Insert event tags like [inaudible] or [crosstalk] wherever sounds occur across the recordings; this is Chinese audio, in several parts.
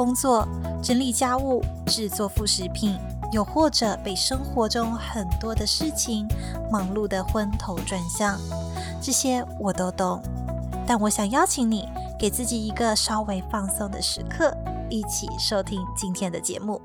工作。整理家务、制作副食品，又或者被生活中很多的事情忙碌得昏头转向，这些我都懂。但我想邀请你，给自己一个稍微放松的时刻，一起收听今天的节目。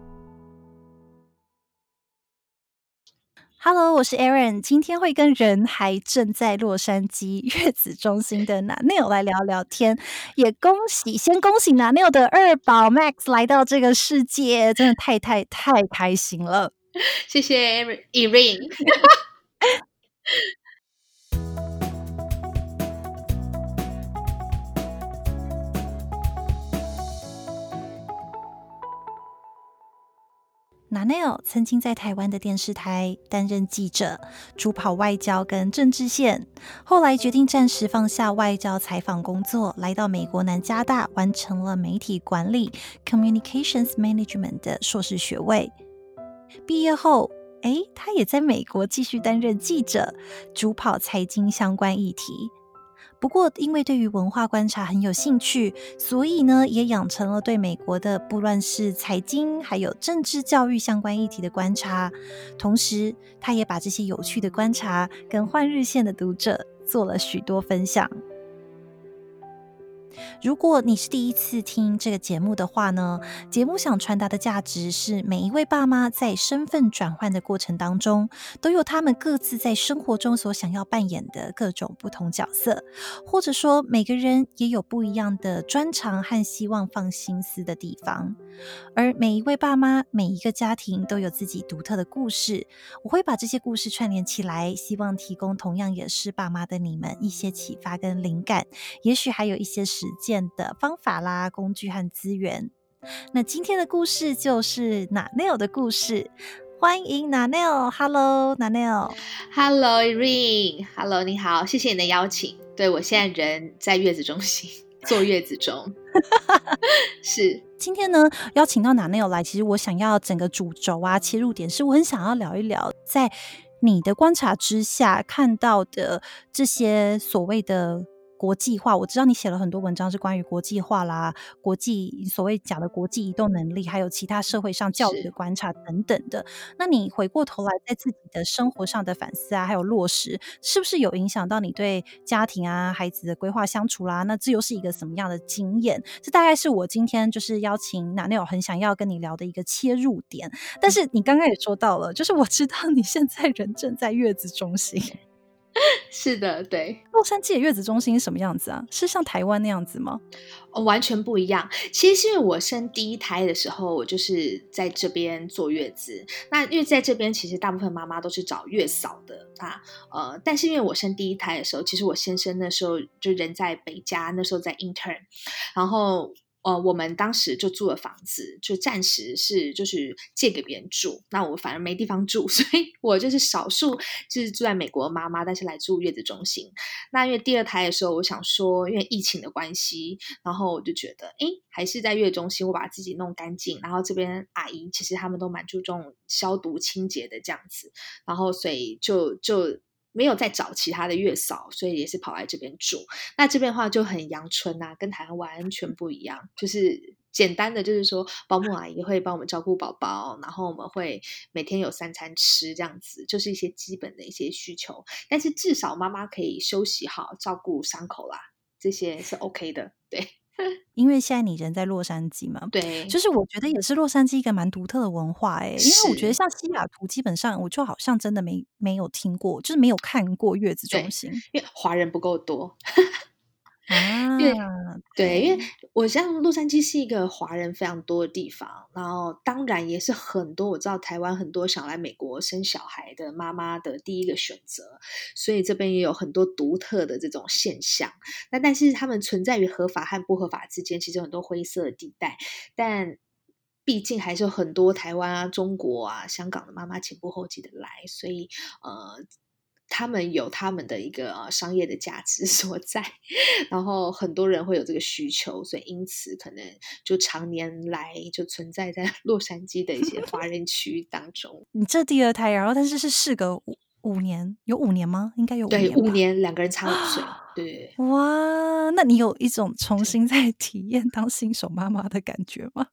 Hello，我是 Erin，今天会跟人还正在洛杉矶月子中心的 Nanelle 来聊聊天，也恭喜，先恭喜 Nanelle 的二宝 Max 来到这个世界，真的太太太开心了，谢谢 Erin。[laughs] Nanel 曾经在台湾的电视台担任记者，主跑外交跟政治线，后来决定暂时放下外交采访工作，来到美国南加大，完成了媒体管理 （Communications Management） 的硕士学位。毕业后，哎，他也在美国继续担任记者，主跑财经相关议题。不过，因为对于文化观察很有兴趣，所以呢，也养成了对美国的不论是财经还有政治教育相关议题的观察。同时，他也把这些有趣的观察跟换日线的读者做了许多分享。如果你是第一次听这个节目的话呢，节目想传达的价值是，每一位爸妈在身份转换的过程当中，都有他们各自在生活中所想要扮演的各种不同角色，或者说每个人也有不一样的专长和希望放心思的地方。而每一位爸妈，每一个家庭都有自己独特的故事，我会把这些故事串联起来，希望提供同样也是爸妈的你们一些启发跟灵感，也许还有一些实践的方法啦、工具和资源。那今天的故事就是 Nanelle 的故事，欢迎 Nanelle，Hello，Nanelle，Hello Erin，Hello 你好，谢谢你的邀请。对，我现在人在月子中心坐月子中，[laughs] 是。今天呢，邀请到 Nanelle 来，其实我想要整个主轴啊，切入点是我很想要聊一聊，在你的观察之下看到的这些所谓的。国际化，我知道你写了很多文章是关于国际化啦，国际所谓讲的国际移动能力，还有其他社会上教育的观察等等的。那你回过头来，在自己的生活上的反思啊，还有落实，是不是有影响到你对家庭啊、孩子的规划相处啦？那这又是一个什么样的经验？这大概是我今天就是邀请 Nanelle 很想要跟你聊的一个切入点。但是你刚刚也说到了，就是我知道你现在人正在月子中心。[laughs] 是的，对。洛杉矶的月子中心是什么样子啊？是像台湾那样子吗？哦，完全不一样。其实是因为我生第一胎的时候，我就是在这边坐月子。那因为在这边，其实大部分妈妈都是找月嫂的啊。呃，但是因为我生第一胎的时候，其实我先生那时候就人在北加，那时候在 intern，然后。呃，我们当时就租了房子，就暂时是就是借给别人住。那我反而没地方住，[laughs] 所以我就是少数就是住在美国的妈妈，但是来住月子中心。那因为第二胎的时候，我想说，因为疫情的关系，然后我就觉得，诶，还是在月子中心，我把自己弄干净。然后这边阿姨其实他们都蛮注重消毒清洁的这样子，然后所以就就。没有再找其他的月嫂，所以也是跑来这边住。那这边的话就很阳春呐、跟台湾完全不一样。就是简单的，就是说保姆阿姨会帮我们照顾宝宝，然后我们会每天有三餐吃，这样子就是一些基本的一些需求。但是至少妈妈可以休息好，照顾伤口啦，这些是 OK 的。对，因为现在你人在洛杉矶嘛，对，就是我觉得也是洛杉矶一个蛮独特的文化哎、欸，因为我觉得像西雅图，基本上我就好像真的没没有听过，就是没有看过月子中心，因为华人不够多。[laughs] 啊，对对，因为我像洛杉矶是一个华人非常多的地方，然后当然也是很多我知道台湾很多想来美国生小孩的妈妈的第一个选择，所以这边也有很多独特的这种现象。那但是他们存在于合法和不合法之间，其实有很多灰色的地带，但毕竟还是有很多台湾啊、中国啊、香港的妈妈前仆后继的来，所以呃。他们有他们的一个商业的价值 [laughs] 所在，然后很多人会有这个需求，所以因此可能就常年来就存在在 [laughs] 洛杉矶的一些华人区当中。[laughs] 你这第二胎，然后但是是事隔五五年，有五年吗？应该有五年。对，五年，两个人差五岁。对，哇，那你有一种重新在体验当新手妈妈的感觉吗？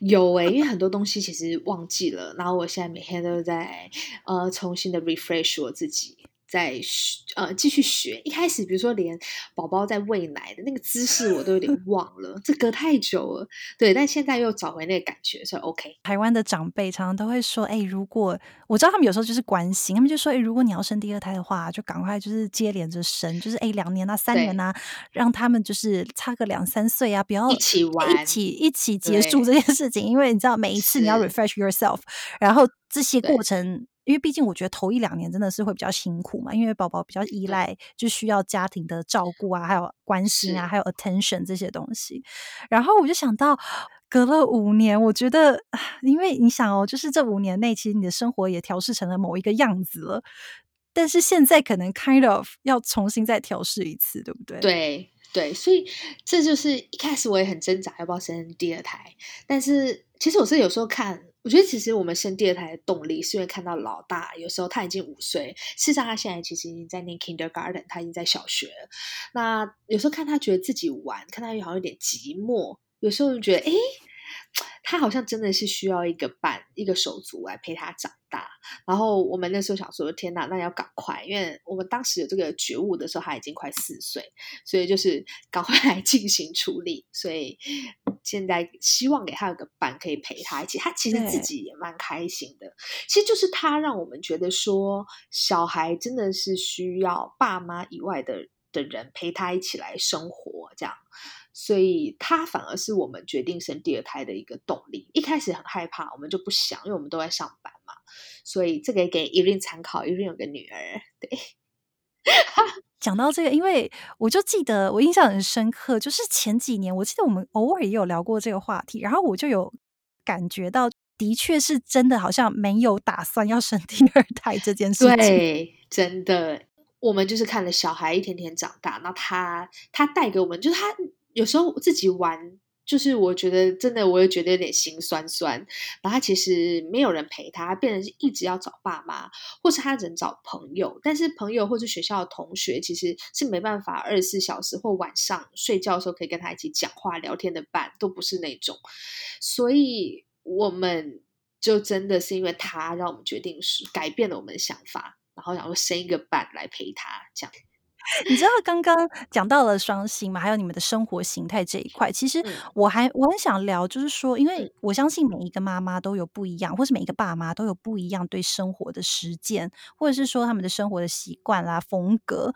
有诶，因为很多东西其实忘记了，然后我现在每天都在呃重新的 refresh 我自己。在学呃继续学，一开始比如说连宝宝在喂奶的那个姿势我都有点 [laughs] 忘了，这隔太久了。对，但现在又找回那个感觉，所以 OK。台湾的长辈常常都会说：“哎，如果我知道他们有时候就是关心，他们就说：哎，如果你要生第二胎的话，就赶快就是接连着生，就是哎两年啊三年啊，让他们就是差个两三岁啊，不要一起玩，一起一起结束这件事情，因为你知道每一次你要 refresh yourself，然后这些过程。”因为毕竟我觉得头一两年真的是会比较辛苦嘛，因为宝宝比较依赖，就需要家庭的照顾啊，还有关心啊，还有 attention 这些东西。然后我就想到，隔了五年，我觉得，因为你想哦，就是这五年内，其实你的生活也调试成了某一个样子了，但是现在可能 kind of 要重新再调试一次，对不对？对对，所以这就是一开始我也很挣扎要不要生第二胎，但是其实我是有时候看。我觉得其实我们生第二胎的动力是因为看到老大，有时候他已经五岁，事实上他现在其实已经在念 kindergarten，他已经在小学了。那有时候看他觉得自己玩，看他又好像有点寂寞，有时候就觉得诶他好像真的是需要一个伴，一个手足来陪他长大。然后我们那时候想说，天哪，那要赶快，因为我们当时有这个觉悟的时候，他已经快四岁，所以就是赶快来 [laughs] 进行处理。所以现在希望给他有个伴，可以陪他一起。他其实自己也蛮开心的。其实就是他让我们觉得说，小孩真的是需要爸妈以外的的人陪他一起来生活，这样。所以他反而是我们决定生第二胎的一个动力。一开始很害怕，我们就不想，因为我们都在上班嘛。所以这个也给 Irene 参考，Irene 有个女儿。对，[laughs] 讲到这个，因为我就记得我印象很深刻，就是前几年，我记得我们偶尔也有聊过这个话题，然后我就有感觉到，的确是真的，好像没有打算要生第二胎这件事情。对，真的，我们就是看了小孩一天天长大，那他他带给我们，就是他。有时候自己玩，就是我觉得真的，我也觉得有点心酸酸。然后他其实没有人陪他，变成是一直要找爸妈，或是他只能找朋友。但是朋友或是学校的同学，其实是没办法二十四小时或晚上睡觉的时候可以跟他一起讲话聊天的伴，都不是那种。所以我们就真的是因为他，让我们决定是改变了我们的想法，然后然后生一个伴来陪他这样。你知道刚刚讲到了双薪嘛？还有你们的生活形态这一块，其实我还我很想聊，就是说，因为我相信每一个妈妈都有不一样，或是每一个爸妈都有不一样对生活的实践，或者是说他们的生活的习惯啦、风格。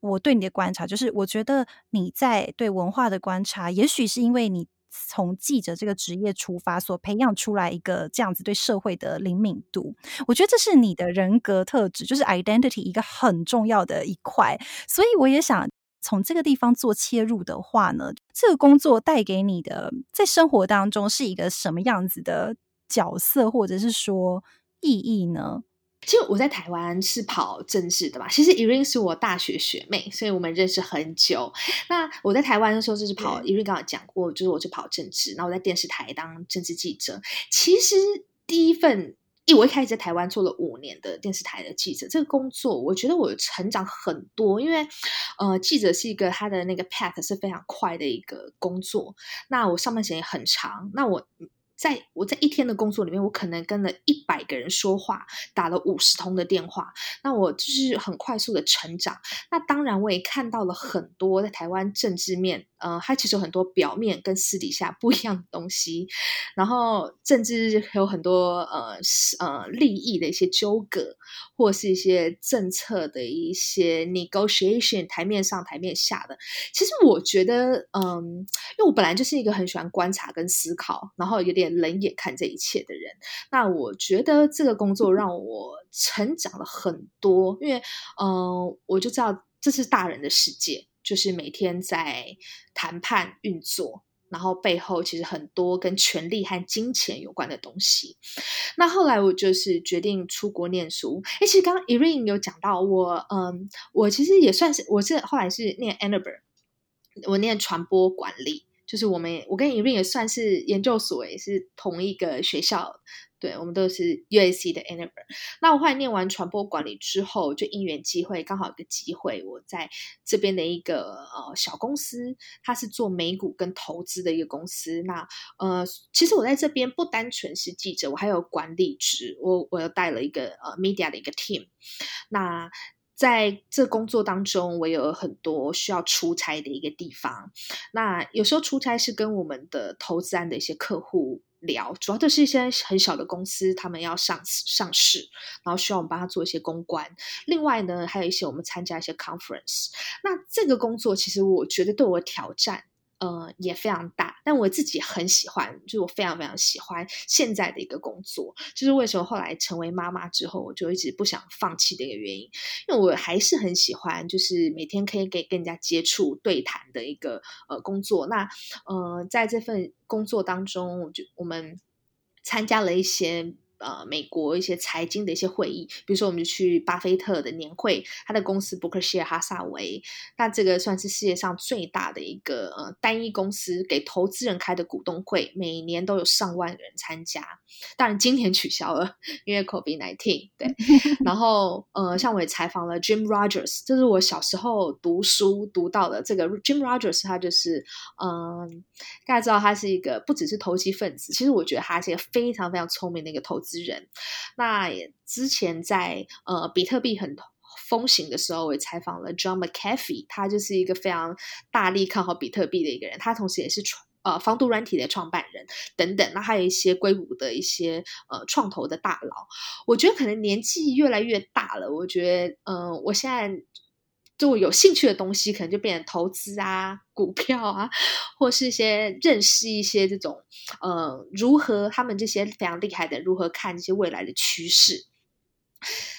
我对你的观察，就是我觉得你在对文化的观察，也许是因为你。从记者这个职业出发，所培养出来一个这样子对社会的灵敏度，我觉得这是你的人格特质，就是 identity 一个很重要的一块。所以我也想从这个地方做切入的话呢，这个工作带给你的在生活当中是一个什么样子的角色，或者是说意义呢？其实我在台湾是跑政治的嘛，其实 Irene 是我大学学妹，所以我们认识很久。那我在台湾的时候就是跑，Irene 刚刚讲过，就是我去跑政治，那我在电视台当政治记者。其实第一份，因为我一开始在台湾做了五年的电视台的记者，这个工作我觉得我成长很多，因为呃，记者是一个他的那个 path 是非常快的一个工作。那我上班时间也很长，那我。在我在一天的工作里面，我可能跟了一百个人说话，打了五十通的电话，那我就是很快速的成长。那当然，我也看到了很多在台湾政治面呃，它其实有很多表面跟私底下不一样的东西，然后甚至有很多呃呃利益的一些纠葛，或是一些政策的一些 negotiation，台面上台面下的。其实我觉得，嗯，因为我本来就是一个很喜欢观察跟思考，然后有点冷眼看这一切的人。那我觉得这个工作让我成长了很多，因为，嗯、我就知道这是大人的世界。就是每天在谈判运作，然后背后其实很多跟权力和金钱有关的东西。那后来我就是决定出国念书。诶，其实刚刚 Irene 有讲到我，嗯，我其实也算是，我是后来是念 Annenberg，我念传播管理。就是我们，我跟 Irene 也算是研究所，也是同一个学校。对，我们都是 USC 的 Annenberg。那我后来念完传播管理之后，就因缘机会，刚好有个机会，我在这边的一个呃小公司，它是做美股跟投资的一个公司。那呃，其实我在这边不单纯是记者，我还有管理职，我我又带了一个呃 media 的一个 team。那在这工作当中，我有很多需要出差的一个地方。那有时候出差是跟我们的投资案的一些客户聊，主要都是一些很小的公司，他们要上上市，然后需要我们帮他做一些公关。另外呢，还有一些我们参加一些 conference。那这个工作其实我觉得对我挑战。呃，也非常大，但我自己很喜欢，就是我非常非常喜欢现在的一个工作，就是为什么后来成为妈妈之后，我就一直不想放弃的一个原因，因为我还是很喜欢，就是每天可以给跟人家接触对谈的一个呃工作。那呃，在这份工作当中，我就我们参加了一些。呃，美国一些财经的一些会议，比如说我们就去巴菲特的年会，他的公司伯克希尔哈撒韦，那这个算是世界上最大的一个呃单一公司给投资人开的股东会，每年都有上万人参加。当然今年取消了，因为 COVID-19。对，[laughs] 然后呃，像我也采访了 Jim Rogers，这是我小时候读书读到的。这个 Jim Rogers，他就是嗯、呃，大家知道他是一个不只是投机分子，其实我觉得他是一个非常非常聪明的一个投资。资人，那之前在呃比特币很风行的时候，我也采访了 John McAfee，他就是一个非常大力看好比特币的一个人，他同时也是创呃防毒软体的创办人等等。那还有一些硅谷的一些呃创投的大佬，我觉得可能年纪越来越大了，我觉得嗯、我现在。就我有兴趣的东西，可能就变成投资啊、股票啊，或是一些认识一些这种呃，如何他们这些非常厉害的，如何看这些未来的趋势。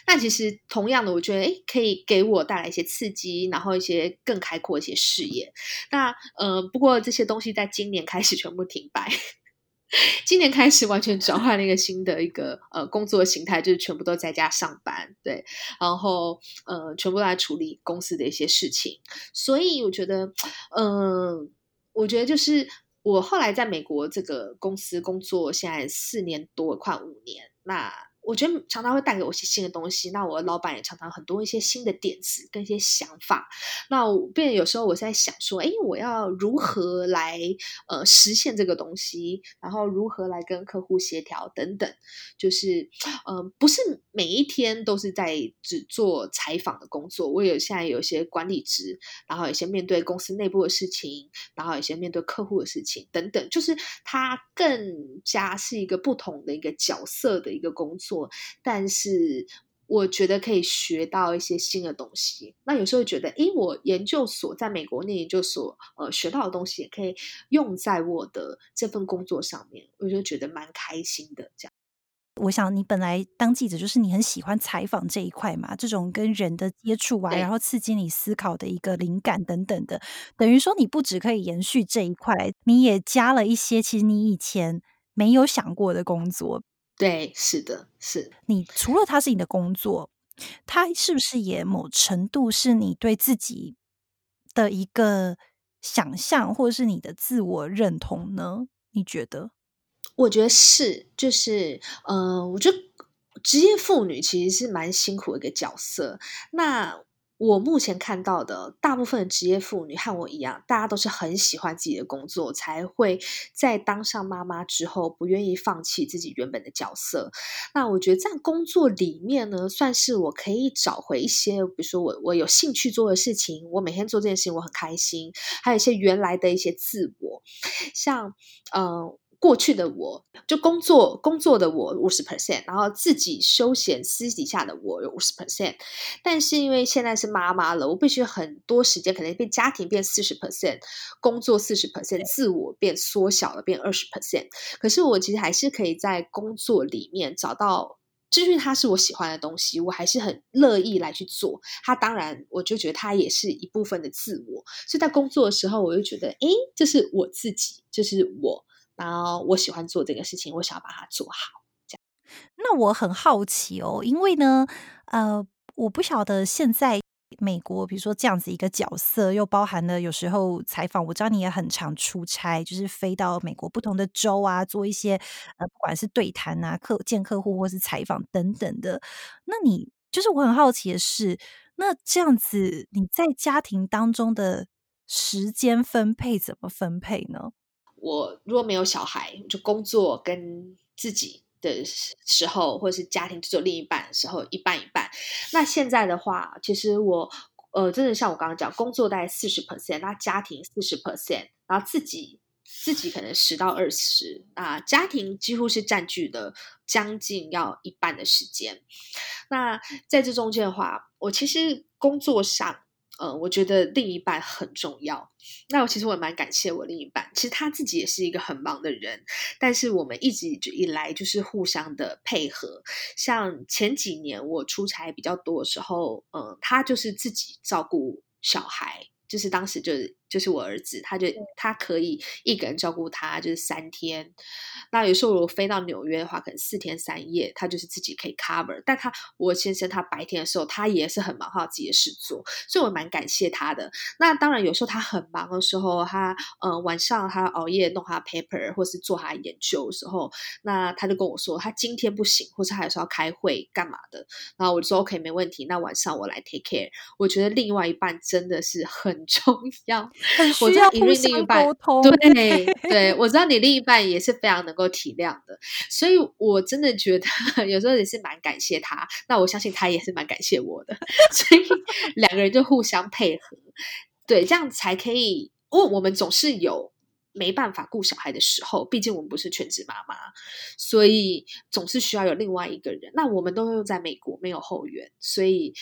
那其实同样的，我觉得诶，可以给我带来一些刺激，然后一些更开阔一些视野。那呃，不过这些东西在今年开始全部停摆。[laughs] 今年开始完全转换了一个新的一个呃工作形态，就是全部都在家上班，对，然后呃全部来处理公司的一些事情，所以我觉得，嗯、我觉得就是我后来在美国这个公司工作，现在四年多，快五年，那。我觉得常常会带给我一些新的东西，那我的老板也常常很多一些新的点子跟一些想法。那我变有时候我在想说，哎，我要如何来呃实现这个东西，然后如何来跟客户协调等等，就是呃不是每一天都是在只做采访的工作。我有现在有一些管理职，然后有些面对公司内部的事情，然后有些面对客户的事情等等，就是它更加是一个不同的一个角色的一个工作。但是我觉得可以学到一些新的东西。那有时候觉得，诶，我研究所在美国念研究所，呃，学到的东西也可以用在我的这份工作上面，我就觉得蛮开心的。这样，我想你本来当记者就是你很喜欢采访这一块嘛，这种跟人的接触啊，然后刺激你思考的一个灵感等等的，等于说你不只可以延续这一块，你也加了一些其实你以前没有想过的工作。对，是的，是。你除了它是你的工作，它是不是也某程度是你对自己的一个想象，或者是你的自我认同呢？你觉得？我觉得是，就是，嗯、呃，我觉得职业妇女其实是蛮辛苦的一个角色。那我目前看到的大部分的职业妇女和我一样，大家都是很喜欢自己的工作，才会在当上妈妈之后不愿意放弃自己原本的角色。那我觉得在工作里面呢，算是我可以找回一些，比如说我我有兴趣做的事情，我每天做这件事情我很开心，还有一些原来的一些自我，像嗯。过去的我就工作工作的我五十 percent，然后自己休闲私底下的我有五十 percent，但是因为现在是妈妈了，我必须很多时间可能变家庭变四十 percent，工作四十 percent，自我变缩小了变二十 percent。可是我其实还是可以在工作里面找到，就是它是我喜欢的东西，我还是很乐意来去做。它当然，我就觉得它也是一部分的自我，所以在工作的时候，我就觉得，诶，这是我自己，就是我。然后我喜欢做这个事情，我想要把它做好。这样，那我很好奇哦，因为呢，呃，我不晓得现在美国，比如说这样子一个角色，又包含了有时候采访。我知道你也很常出差，就是飞到美国不同的州啊，做一些呃，不管是对谈啊、客见客户或是采访等等的。那你就是我很好奇的是，那这样子你在家庭当中的时间分配怎么分配呢？我如果没有小孩，就工作跟自己的时候，或者是家庭只有另一半的时候，一半一半。那现在的话，其实我呃，真的像我刚刚讲，工作大概四十 percent，那家庭四十 percent，然后自己自己可能十到二十，啊，家庭几乎是占据了将近要一半的时间。那在这中间的话，我其实工作上。嗯，我觉得另一半很重要。那我其实我也蛮感谢我另一半，其实他自己也是一个很忙的人，但是我们一直以来就是互相的配合。像前几年我出差比较多的时候，嗯、他就是自己照顾小孩，就是当时就是。就是我儿子，他就他可以一个人照顾他，就是三天。那有时候我飞到纽约的话，可能四天三夜，他就是自己可以 cover。但他我先生他白天的时候，他也是很忙，他有自己的事做，所以我蛮感谢他的。那当然有时候他很忙的时候，他呃晚上他熬夜弄他 paper 或是做他研究的时候，那他就跟我说他今天不行，或是他有时候要开会干嘛的。然后我就说 OK 没问题，那晚上我来 take care。我觉得另外一半真的是很重 [laughs] 要。很需要互相沟通，对对，我知道你另一半也是非常能够体谅的，所以我真的觉得 [laughs] 有时候也是蛮感谢他。那我相信他也是蛮感谢我的，[laughs] 所以两个人就互相配合，对，这样才可以。因为我们总是有没办法顾小孩的时候，毕竟我们不是全职妈妈，所以总是需要有另外一个人。那我们都用在美国，没有后援，所以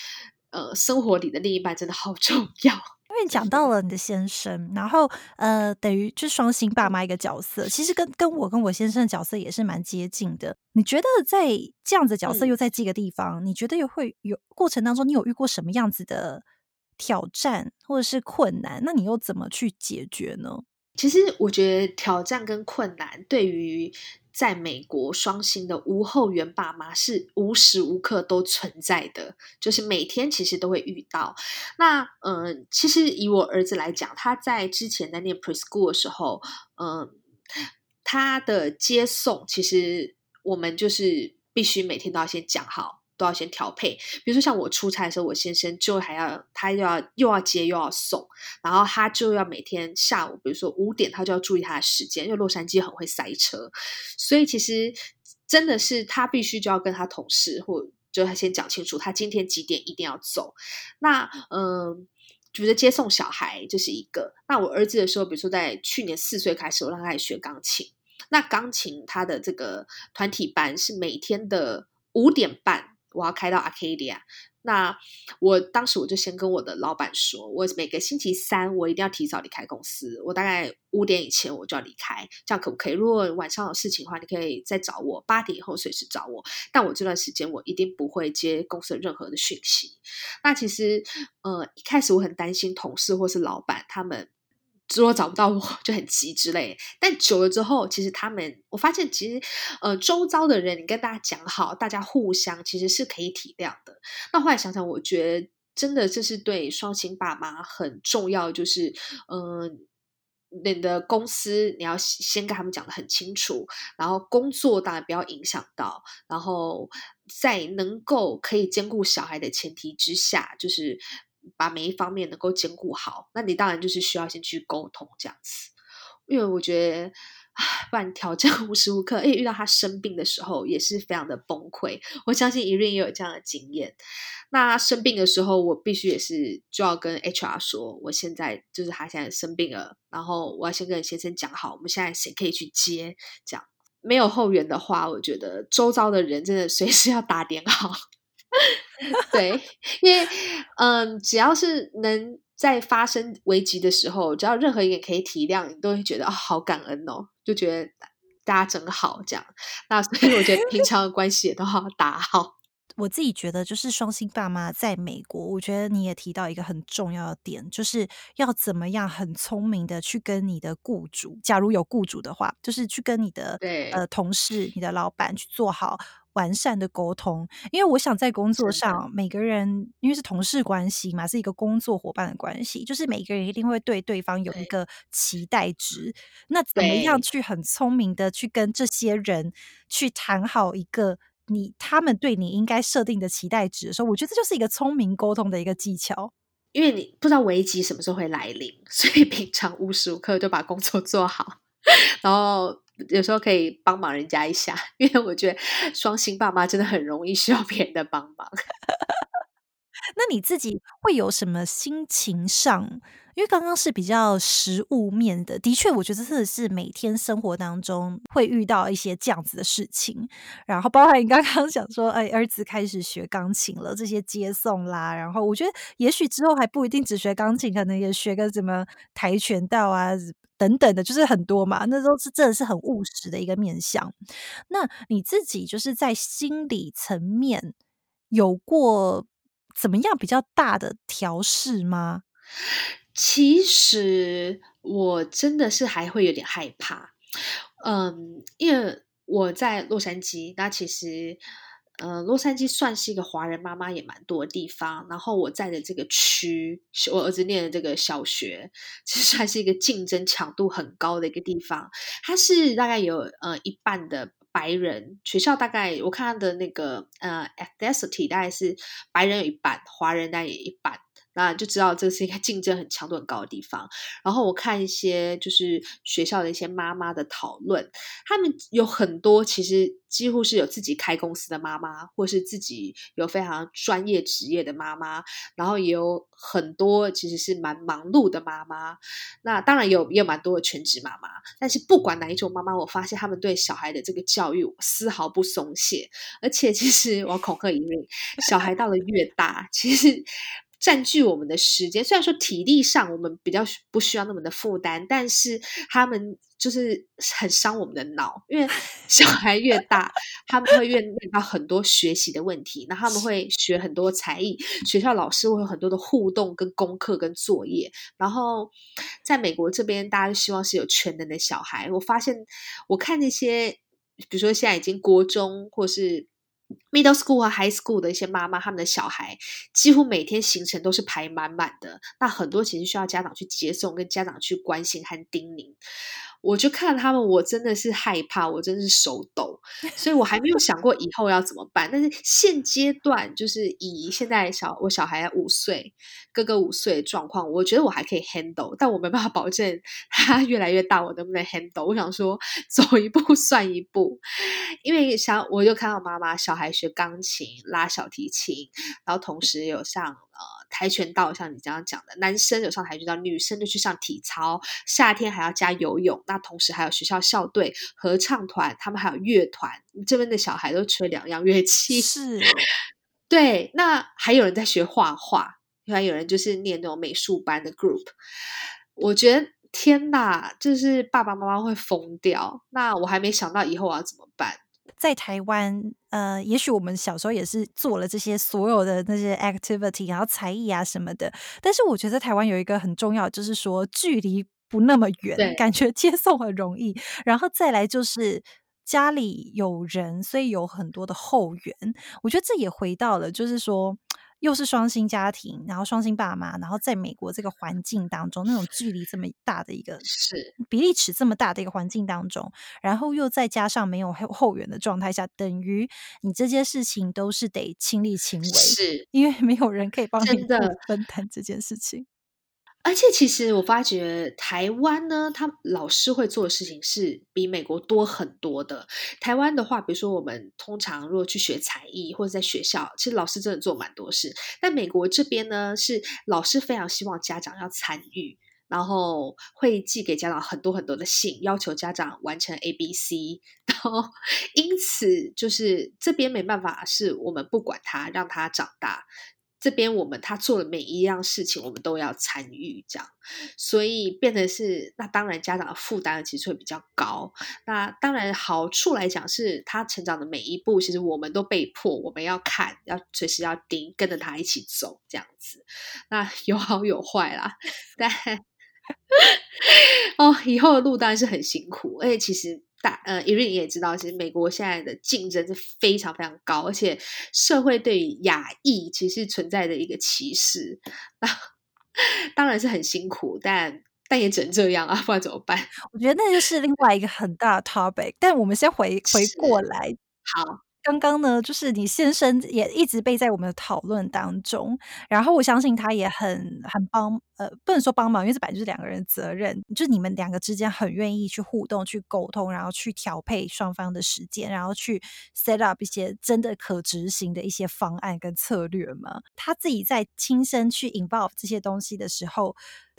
呃，生活里的另一半真的好重要。因为讲到了你的先生，然后呃，等于就是双薪爸妈一个角色，其实跟跟我跟我先生的角色也是蛮接近的。你觉得在这样子的角色又在这个地方，嗯、你觉得有会有过程当中，你有遇过什么样子的挑战或者是困难？那你又怎么去解决呢？其实我觉得挑战跟困难对于。在美国双薪的无后援爸妈是无时无刻都存在的，就是每天其实都会遇到。那嗯、其实以我儿子来讲，他在之前在念 preschool 的时候，嗯、他的接送其实我们就是必须每天都要先讲好。都要先调配，比如说像我出差的时候，我先生就还要他又要又要接又要送，然后他就要每天下午，比如说五点，他就要注意他的时间，因为洛杉矶很会塞车，所以其实真的是他必须就要跟他同事或就他先讲清楚，他今天几点一定要走。那嗯，觉得接送小孩就是一个。那我儿子的时候，比如说在去年四岁开始，我让他学钢琴。那钢琴他的这个团体班是每天的五点半。我要开到 Arcadia，那我当时我就先跟我的老板说，我每个星期三我一定要提早离开公司，我大概五点以前我就要离开，这样可不可以？如果晚上有事情的话，你可以再找我，八点以后随时找我。但我这段时间我一定不会接公司的任何的讯息。那其实，呃，一开始我很担心同事或是老板他们。如果找不到我 [laughs] 就很急之类，但久了之后，其实他们我发现，其实呃，周遭的人，你跟大家讲好，大家互相其实是可以体谅的。那后来想想，我觉得真的这是对双薪爸妈很重要，就是嗯、你的公司你要先跟他们讲得很清楚，然后工作当然不要影响到，然后在能够可以兼顾小孩的前提之下，就是。把每一方面能够兼顾好，那你当然就是需要先去沟通这样子，因为我觉得。不然挑战无时无刻，哎，遇到他生病的时候也是非常的崩溃。我相信 Erin 也有这样的经验。那生病的时候，我必须也是就要跟 HR 说，我现在就是他现在生病了，然后我要先跟先生讲好，我们现在谁可以去接。这样没有后援的话，我觉得周遭的人真的随时要打点好。[laughs] 对，因为嗯，只要是能。在发生危机的时候，只要任何一个人可以体谅，你都会觉得啊、哦，好感恩哦，就觉得大家真好这样。那所以我觉得平常的关系也都好打好。我自己觉得，就是双薪爸妈在美国，我觉得你也提到一个很重要的点，就是要怎么样很聪明的去跟你的雇主，假如有雇主的话，就是去跟你的对呃同事、你的老板去做好。完善的沟通，因为我想在工作上，每个人因为是同事关系嘛，是一个工作伙伴的关系，就是每个人一定会对对方有一个期待值。那怎么样去很聪明的去跟这些人去谈好一个你他们对你应该设定的期待值的时候，我觉得这就是一个聪明沟通的一个技巧。因为你不知道危机什么时候会来临，所以平常无时无刻就把工作做好，[laughs] 然后。有时候可以帮忙人家一下，[laughs] 因为我觉得双薪爸妈真的很容易需要别人的帮忙。[laughs] 那你自己会有什么心情上？因为刚刚是比较实物面的，的确，我觉得这的是每天生活当中会遇到一些这样子的事情。然后，包含你刚刚想说，哎，儿子开始学钢琴了，这些接送啦，然后我觉得也许之后还不一定只学钢琴，可能也学个什么跆拳道啊。等等的，就是很多嘛，那都是真的是很务实的一个面向。那你自己就是在心理层面有过怎么样比较大的调试吗？其实我真的是还会有点害怕，嗯，因为我在洛杉矶，那其实。呃，洛杉矶算是一个华人妈妈也蛮多的地方。然后我在的这个区，我儿子念的这个小学，其实还是一个竞争强度很高的一个地方。它是大概有呃一半的白人学校，大概我看他的那个呃 ethnicity 大概是白人有一半，华人大概也一半。那就知道这是一个竞争很强度很高的地方。然后我看一些就是学校的一些妈妈的讨论，他们有很多其实几乎是有自己开公司的妈妈，或是自己有非常专业职业的妈妈，然后也有很多其实是蛮忙碌的妈妈。那当然有也有蛮多的全职妈妈。但是不管哪一种妈妈，我发现他们对小孩的这个教育丝毫不松懈，而且其实我恐吓一位，小孩到了越大，其实。占据我们的时间，虽然说体力上我们比较不需要那么的负担，但是他们就是很伤我们的脑，因为 [laughs] 小孩越大，他们会越遇到很多学习的问题，那他们会学很多才艺，学校老师会有很多的互动跟功课跟作业，然后在美国这边，大家希望是有全能的小孩。我发现，我看那些，比如说现在已经国中或是。Middle school 和 High school 的一些妈妈，他们的小孩几乎每天行程都是排满满的。那很多其实需要家长去接送，跟家长去关心和叮咛。我就看他们，我真的是害怕，我真的是手抖，所以我还没有想过以后要怎么办。但是现阶段，就是以现在小我小孩五岁，哥哥五岁的状况，我觉得我还可以 handle，但我没办法保证 [laughs] 他越来越大，我能不能 handle。我想说，走一步算一步，因为想我就看到妈妈小孩学钢琴、拉小提琴，然后同时有上。呃，跆拳道像你这样讲的，男生有上跆拳道，女生就去上体操。夏天还要加游泳，那同时还有学校校队、合唱团，他们还有乐团。这边的小孩都吹两样乐器，是，对。那还有人在学画画，还有人就是念那种美术班的 group。我觉得天哪，就是爸爸妈妈会疯掉。那我还没想到以后我要怎么办。在台湾，呃，也许我们小时候也是做了这些所有的那些 activity，然后才艺啊什么的。但是我觉得台湾有一个很重要，就是说距离不那么远，感觉接送很容易。然后再来就是家里有人，所以有很多的后援。我觉得这也回到了，就是说。又是双薪家庭，然后双薪爸妈，然后在美国这个环境当中，那种距离这么大的一个是比例尺这么大的一个环境当中，然后又再加上没有后后援的状态下，等于你这些事情都是得亲力亲为，是因为没有人可以帮你分担这件事情。而且，其实我发觉台湾呢，他老师会做的事情是比美国多很多的。台湾的话，比如说我们通常如果去学才艺或者在学校，其实老师真的做蛮多事。但美国这边呢，是老师非常希望家长要参与，然后会寄给家长很多很多的信，要求家长完成 A、B、C。然后因此，就是这边没办法，是我们不管他，让他长大。这边我们他做的每一样事情，我们都要参与，这样，所以变得是那当然家长的负担其实会比较高。那当然好处来讲，是他成长的每一步，其实我们都被迫我们要看，要随时要盯，跟着他一起走这样子。那有好有坏啦，[laughs] 但 [laughs] 哦，以后的路当然是很辛苦，而且其实。大呃，Erin 也知道，其实美国现在的竞争是非常非常高，而且社会对于亚裔其实存在的一个歧视，那当然是很辛苦，但但也只能这样啊，不然怎么办？我觉得那就是另外一个很大的 topic，但我们先回回过来，好。刚刚呢，就是你先生也一直被在我们的讨论当中，然后我相信他也很很帮，呃，不能说帮忙，因为这本来就是两个人的责任，就是你们两个之间很愿意去互动、去沟通，然后去调配双方的时间，然后去 set up 一些真的可执行的一些方案跟策略嘛。他自己在亲身去 involve 这些东西的时候。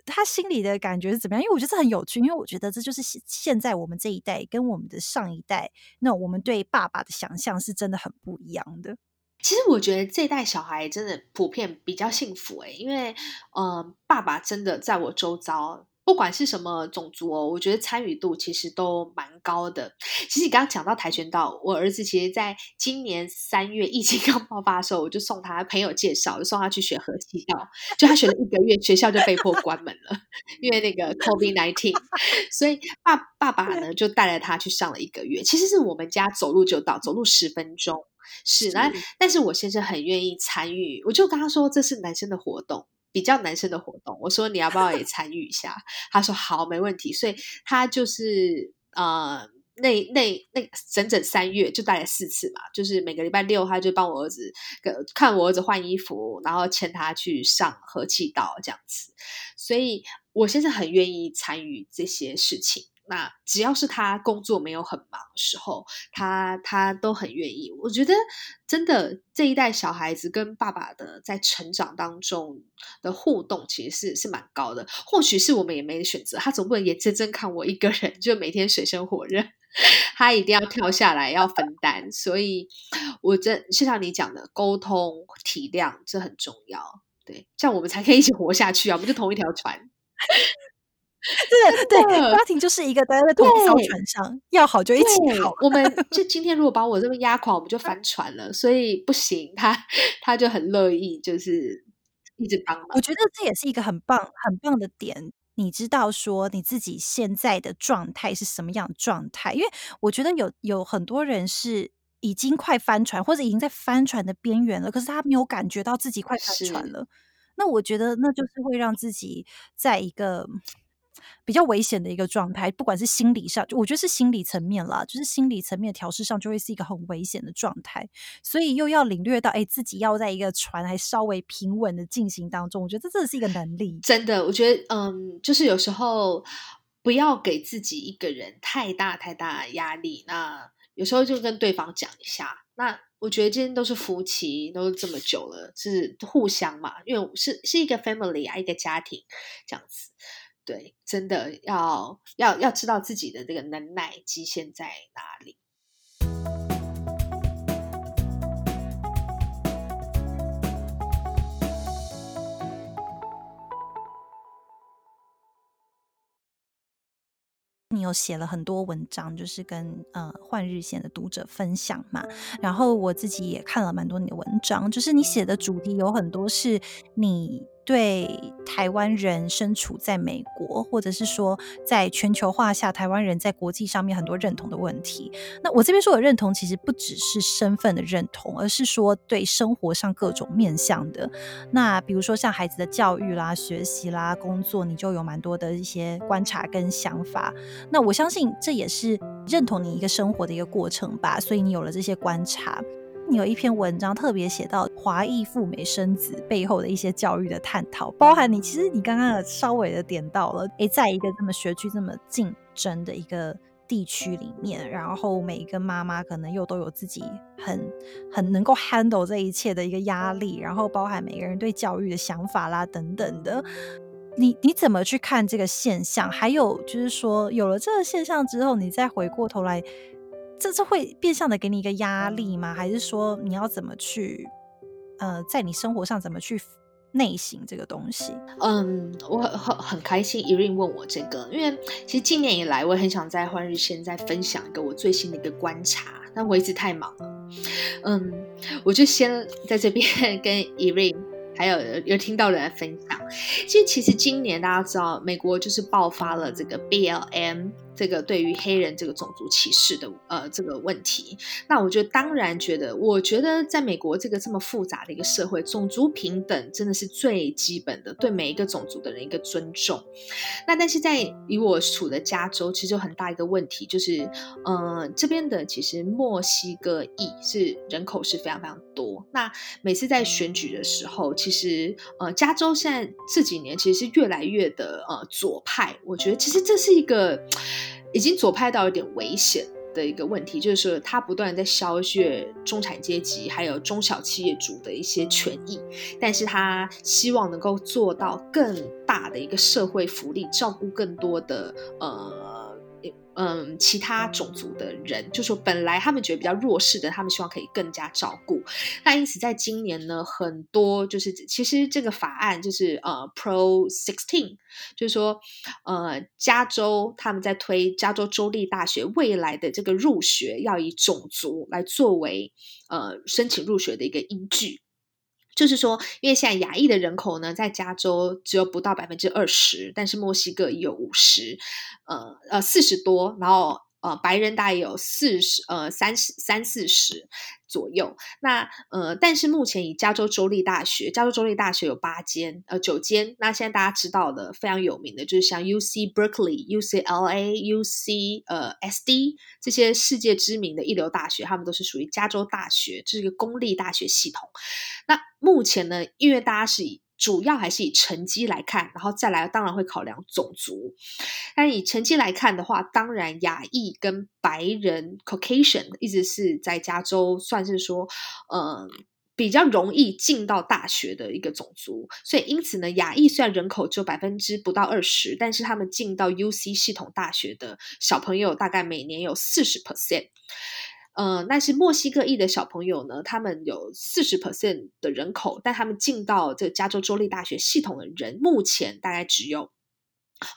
他心里的感觉是怎么样？因为我觉得这很有趣，因为我觉得这就是现在我们这一代跟我们的上一代，那我们对爸爸的想象是真的很不一样的。其实我觉得这一代小孩真的普遍比较幸福诶，因为呃，爸爸真的在我周遭。不管是什么种族哦，我觉得参与度其实都蛮高的。其实你刚刚讲到跆拳道，我儿子其实在今年三月疫情 [laughs] 刚爆发的时候，我就送他朋友介绍，就送他去学合气道。就他学了一个月，学校就被迫关门了，因为那个 [laughs] COVID nineteen。所以爸爸爸呢就带着他去上了一个月。其实是我们家走路就到，走路十分钟。是，那但是我先生很愿意参与，我就跟他说这是男生的活动。比较男生的活动，我说你要不要也 [laughs] 参与一下？他说好，没问题。所以他就是呃，那那那整整三月就大概四次嘛，就是每个礼拜六他就帮我儿子看我儿子换衣服，然后牵他去上和气道这样子。所以我现在很愿意参与这些事情。那只要是他工作没有很忙的时候，他他都很愿意。我觉得真的这一代小孩子跟爸爸的在成长当中的互动，其实是是蛮高的。或许是我们也没选择，他总不能眼睁睁看我一个人就每天水深火热，[laughs] 他一定要跳下来要分担。所以，我这就像你讲的，沟通体谅这很重要。对，这样我们才可以一起活下去啊！我们就同一条船。[laughs] 对对，家庭就是一个大家在同一艘船上，要好就一起好。我们就今天如果把我这边压垮，我们就翻船了。所以不行，他他就很乐意，就是一直帮忙。我觉得这也是一个很棒很棒的点。你知道说你自己现在的状态是什么样的状态？因为我觉得有有很多人是已经快翻船，或者已经在翻船的边缘了，可是他没有感觉到自己快翻船了。那我觉得那就是会让自己在一个。比较危险的一个状态，不管是心理上，我觉得是心理层面啦，就是心理层面调试上就会是一个很危险的状态，所以又要领略到，哎，自己要在一个船还稍微平稳的进行当中，我觉得这真的是一个能力。真的，我觉得，嗯，就是有时候不要给自己一个人太大太大的压力，那有时候就跟对方讲一下。那我觉得今天都是夫妻，都这么久了，是互相嘛，因为是是一个 family 啊，一个家庭这样子。对，真的要要要知道自己的这个能耐极限在哪里。你有写了很多文章，就是跟呃换日线的读者分享嘛。然后我自己也看了蛮多你的文章，就是你写的主题有很多是你。对台湾人身处在美国，或者是说在全球化下，台湾人在国际上面很多认同的问题。那我这边说的认同，其实不只是身份的认同，而是说对生活上各种面向的。那比如说像孩子的教育啦、学习啦、工作，你就有蛮多的一些观察跟想法。那我相信这也是认同你一个生活的一个过程吧，所以你有了这些观察。你有一篇文章特别写到华裔赴美生子背后的一些教育的探讨，包含你其实你刚刚稍微的点到了，诶，在一个这么学区这么竞争的一个地区里面，然后每一个妈妈可能又都有自己很很能够 handle 这一切的一个压力，然后包含每个人对教育的想法啦等等的，你你怎么去看这个现象？还有就是说，有了这个现象之后，你再回过头来。这这会变相的给你一个压力吗？还是说你要怎么去，呃，在你生活上怎么去内省这个东西？嗯，我很很开心，Erin 问我这个，因为其实今年以来，我很想在换日线再分享一个我最新的一个观察，但我一直太忙了。嗯，我就先在这边 [laughs] 跟 Erin 还有有听到的人分享。其实，其实今年大家知道，美国就是爆发了这个 BLM。这个对于黑人这个种族歧视的呃这个问题，那我就当然觉得，我觉得在美国这个这么复杂的一个社会，种族平等真的是最基本的，对每一个种族的人一个尊重。那但是在以我处的加州，其实有很大一个问题，就是呃这边的其实墨西哥裔是人口是非常非常多。那每次在选举的时候，其实呃加州现在这几年其实是越来越的呃左派，我觉得其实这是一个。已经左派到有点危险的一个问题，就是说他不断在削削中产阶级还有中小企业主的一些权益，但是他希望能够做到更大的一个社会福利，照顾更多的呃。嗯，其他种族的人，就说本来他们觉得比较弱势的，他们希望可以更加照顾。那因此，在今年呢，很多就是其实这个法案就是呃，Pro Sixteen，就是说呃，加州他们在推加州州立大学未来的这个入学要以种族来作为呃申请入学的一个依据。就是说，因为现在亚裔的人口呢，在加州只有不到百分之二十，但是墨西哥有五十，呃呃四十多，然后。呃，白人大概有四十，呃，三十三四十左右。那呃，但是目前以加州州立大学，加州州立大学有八间，呃，九间。那现在大家知道的非常有名的，就是像 UC Berkeley、UCLA、UC 呃 SD 这些世界知名的一流大学，他们都是属于加州大学，这是一个公立大学系统。那目前呢，因为大家是以主要还是以成绩来看，然后再来当然会考量种族。但以成绩来看的话，当然亚裔跟白人 Caucasian 一直是在加州算是说，嗯，比较容易进到大学的一个种族。所以因此呢，亚裔虽然人口只有百分之不到二十，但是他们进到 UC 系统大学的小朋友大概每年有四十 percent。呃，但是墨西哥裔的小朋友呢，他们有四十 percent 的人口，但他们进到这加州州立大学系统的人，目前大概只有。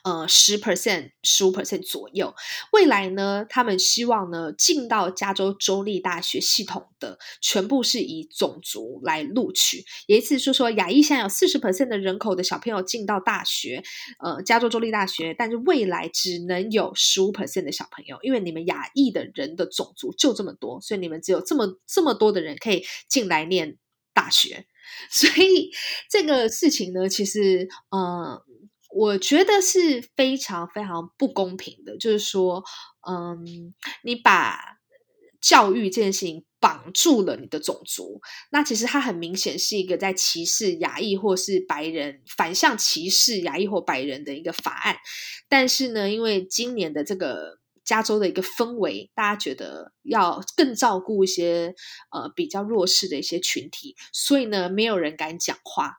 呃，十 percent、十五 percent 左右。未来呢，他们希望呢，进到加州州立大学系统的全部是以种族来录取。也意思是说，亚裔现在有四十 percent 的人口的小朋友进到大学，呃，加州州立大学，但是未来只能有十五 percent 的小朋友，因为你们亚裔的人的种族就这么多，所以你们只有这么这么多的人可以进来念大学。[laughs] 所以这个事情呢，其实，嗯、我觉得是非常非常不公平的，就是说，嗯，你把教育这件事情绑住了你的种族，那其实它很明显是一个在歧视亚裔或是白人，反向歧视亚裔或白人的一个法案。但是呢，因为今年的这个加州的一个氛围，大家觉得要更照顾一些呃比较弱势的一些群体，所以呢，没有人敢讲话。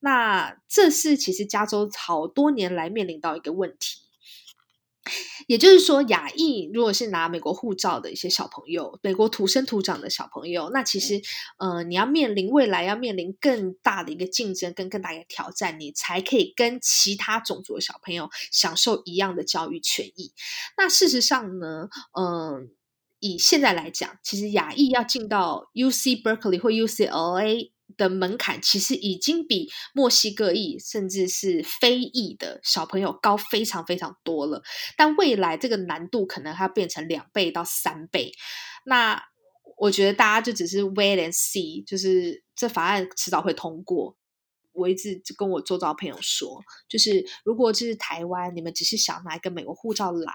那这是其实加州好多年来面临到一个问题，也就是说，亚裔如果是拿美国护照的一些小朋友，美国土生土长的小朋友，那其实，呃，你要面临未来要面临更大的一个竞争跟更大的挑战，你才可以跟其他种族的小朋友享受一样的教育权益。那事实上呢，嗯、呃，以现在来讲，其实亚裔要进到 UC Berkeley 或 UCLA。的门槛其实已经比墨西哥裔甚至是非裔的小朋友高非常非常多了。但未来这个难度可能还要变成两倍到三倍。那我觉得大家就只是 wait and see，就是这法案迟早会通过。我一直跟我周遭朋友说，就是如果这是台湾，你们只是想拿一个美国护照来，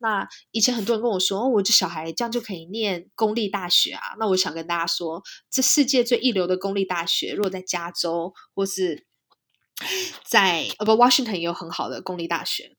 那以前很多人跟我说，哦，我这小孩这样就可以念公立大学啊。那我想跟大家说，这世界最一流的公立大学，如果在加州或是。在呃不，Washington 有很好的公立大学，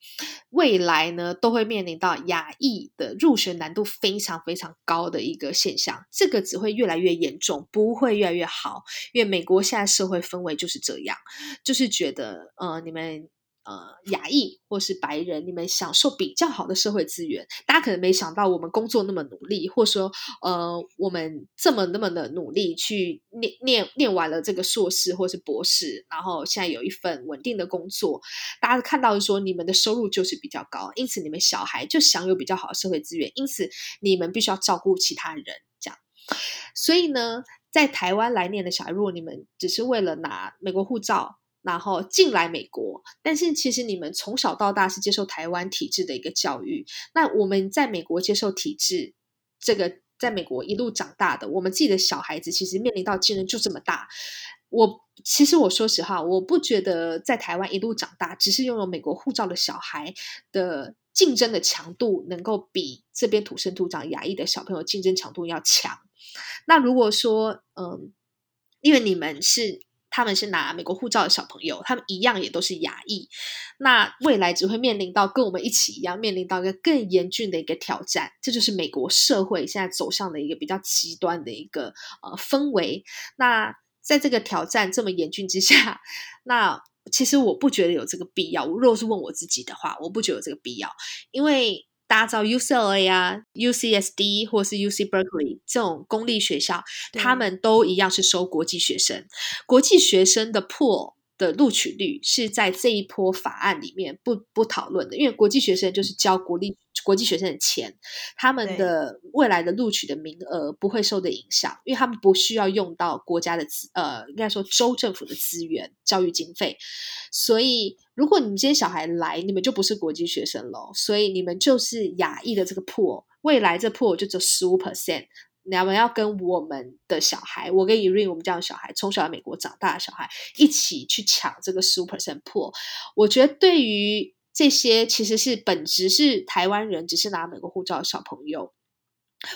未来呢都会面临到亚裔的入学难度非常非常高的一个现象，这个只会越来越严重，不会越来越好，因为美国现在社会氛围就是这样，就是觉得呃你们。呃，亚裔或是白人，你们享受比较好的社会资源。大家可能没想到，我们工作那么努力，或者说，呃，我们这么那么的努力去念念念完了这个硕士或是博士，然后现在有一份稳定的工作。大家看到说，你们的收入就是比较高，因此你们小孩就享有比较好的社会资源，因此你们必须要照顾其他人，这样。所以呢，在台湾来念的小孩，如果你们只是为了拿美国护照。然后进来美国，但是其实你们从小到大是接受台湾体制的一个教育。那我们在美国接受体制，这个在美国一路长大的，我们自己的小孩子其实面临到竞争就这么大。我其实我说实话，我不觉得在台湾一路长大，只是拥有美国护照的小孩的竞争的强度能够比这边土生土长亚裔的小朋友竞争强度要强。那如果说，嗯，因为你们是。他们是拿美国护照的小朋友，他们一样也都是亚裔。那未来只会面临到跟我们一起一样，面临到一个更严峻的一个挑战。这就是美国社会现在走向的一个比较极端的一个呃氛围。那在这个挑战这么严峻之下，那其实我不觉得有这个必要。我若是问我自己的话，我不觉得有这个必要，因为。大家知道 UCLA 啊、UCSD 或是 UC Berkeley 这种公立学校，他们都一样是收国际学生。国际学生的 pool 的录取率是在这一波法案里面不不讨论的，因为国际学生就是交国立国际学生的钱，他们的未来的录取的名额不会受的影响，因为他们不需要用到国家的资呃，应该说州政府的资源教育经费，所以如果你们这些小孩来，你们就不是国际学生了，所以你们就是亚裔的这个 pool，未来这 pool 就只有十五 percent。你们要跟我们的小孩，我跟 Irene 我们这样的小孩，从小在美国长大的小孩，一起去抢这个十五 percent pool。我觉得对于这些其实是本质是台湾人，只是拿美国护照的小朋友，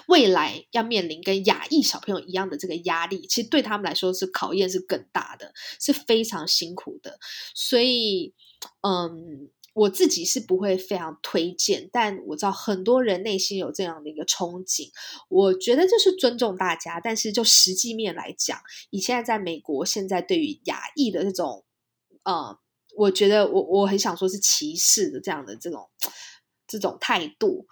未来要面临跟亚裔小朋友一样的这个压力，其实对他们来说是考验是更大的，是非常辛苦的。所以，嗯。我自己是不会非常推荐，但我知道很多人内心有这样的一个憧憬。我觉得就是尊重大家，但是就实际面来讲，以现在在美国，现在对于亚裔的这种，呃，我觉得我我很想说是歧视的这样的这种这种态度，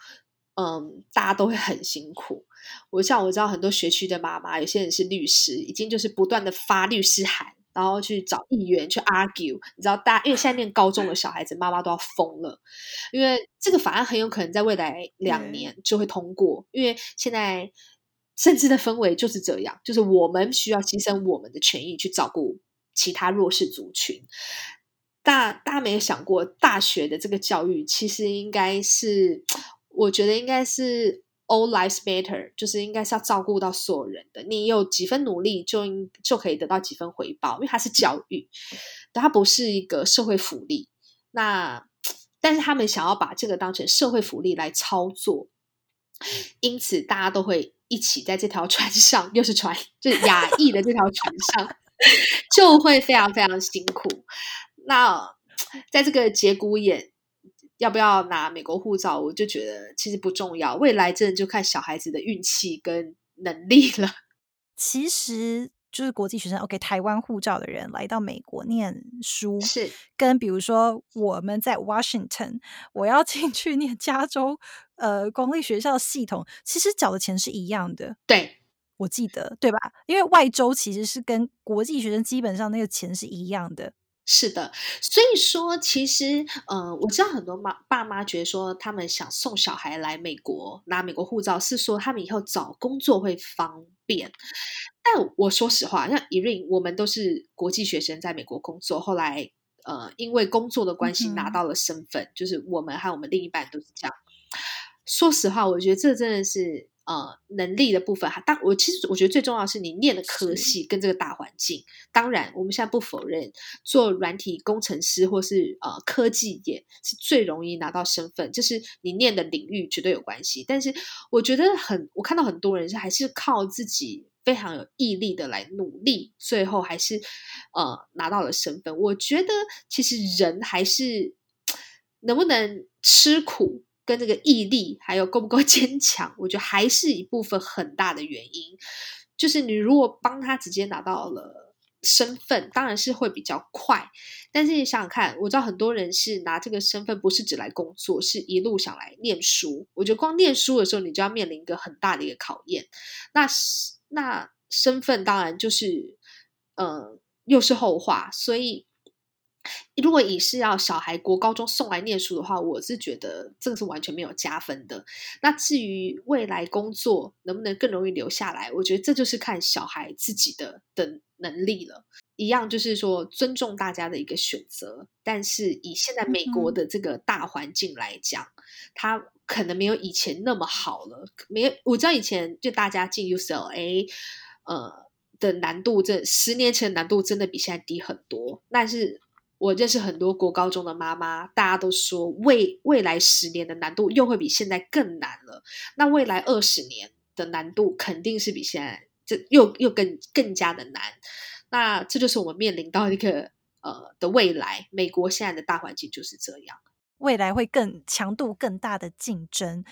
嗯，大家都会很辛苦。我像我知道很多学区的妈妈，有些人是律师，已经就是不断的发律师函。然后去找议员去 argue，你知道，大家因为现在念高中的小孩子，妈妈都要疯了，因为这个法案很有可能在未来两年就会通过，因为现在政治的氛围就是这样，就是我们需要牺牲我们的权益去照顾其他弱势族群。大大家没有想过，大学的这个教育其实应该是，[tsk] 我觉得应该是。All lives matter，就是应该是要照顾到所有人的。你有几分努力就，应就可以得到几分回报，因为它是教育，它不是一个社会福利。那但是他们想要把这个当成社会福利来操作，因此大家都会一起在这条船上，又是船，就是亚裔的这条船上，就会非常非常辛苦。那在这个节骨眼。要不要拿美国护照？我就觉得其实不重要，未来真的就看小孩子的运气跟能力了。[laughs] 其实就是国际学生，OK，台湾护照的人来到美国念书，是跟比如说我们在 Washington，我要进去念加州呃公立学校系统，其实缴的钱是一样的。对，我记得对吧？因为外州其实是跟国际学生基本上那个钱是一样的。是的，所以说其实，呃，我知道很多妈爸妈觉得说，他们想送小孩来美国拿美国护照，是说他们以后找工作会方便。但我说实话，像 Irene，我们都是国际学生，在美国工作，后来呃，因为工作的关系拿到了身份，嗯、就是我们和我们另一半都是这样。说实话，我觉得这真的是。呃，能力的部分哈，但我其实我觉得最重要的是你念的科系跟这个大环境。当然，我们现在不否认做软体工程师或是呃科技业是最容易拿到身份，就是你念的领域绝对有关系。但是我觉得很，我看到很多人是还是靠自己非常有毅力的来努力，最后还是呃拿到了身份。我觉得其实人还是 [tsk] 能不能吃苦。跟这个毅力还有够不够 [laughs] 坚强，我觉得还是一部分很大的原因。就是你如果帮他直接拿到了身份，当然是会比较快。但是你想想看，我知道很多人是拿这个身份不是只来工作，是一路想来念书。我觉得光念书的时候，你就要面临一个很大的一个考验。那那身份当然就是，呃，又是后话。所以。如果你是要小孩国高中送来念书的话，我是觉得这个是完全没有加分的。那至于未来工作能不能更容易留下来，我觉得这就是看小孩自己的的能力了。一样就是说尊重大家的一个选择，但是以现在美国的这个大环境来讲，嗯、它可能没有以前那么好了。没有，我知道以前就大家进 UCLA，呃的难度，这十年前的难度真的比现在低很多，但是。我认识很多国高中的妈妈，大家都说未未来十年的难度又会比现在更难了。那未来二十年的难度肯定是比现在这又又更更加的难。那这就是我们面临到一个呃的未来。美国现在的大环境就是这样，未来会更强度更大的竞争。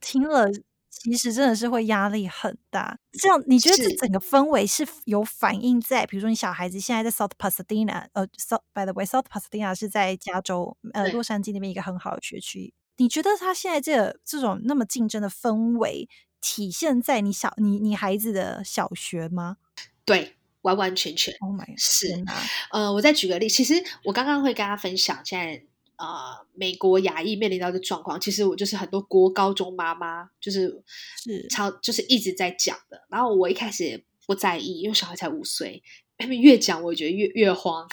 听了。其实真的是会压力很大。这样，你觉得这整个氛围是有反映在，比如说你小孩子现在在 South Pasadena，呃，South by the way，South Pasadena 是在加州，呃，洛杉矶那边一个很好的学区。你觉得他现在这个这种那么竞争的氛围，体现在你小你你孩子的小学吗？对，完完全全。Oh my God，是。呃，我再举个例，其实我刚刚会跟他分享现在。呃，美国亚裔面临到的状况，其实我就是很多国高中妈妈就是是超就是一直在讲的。然后我一开始也不在意，因为小孩才五岁，他们越讲我觉得越越慌，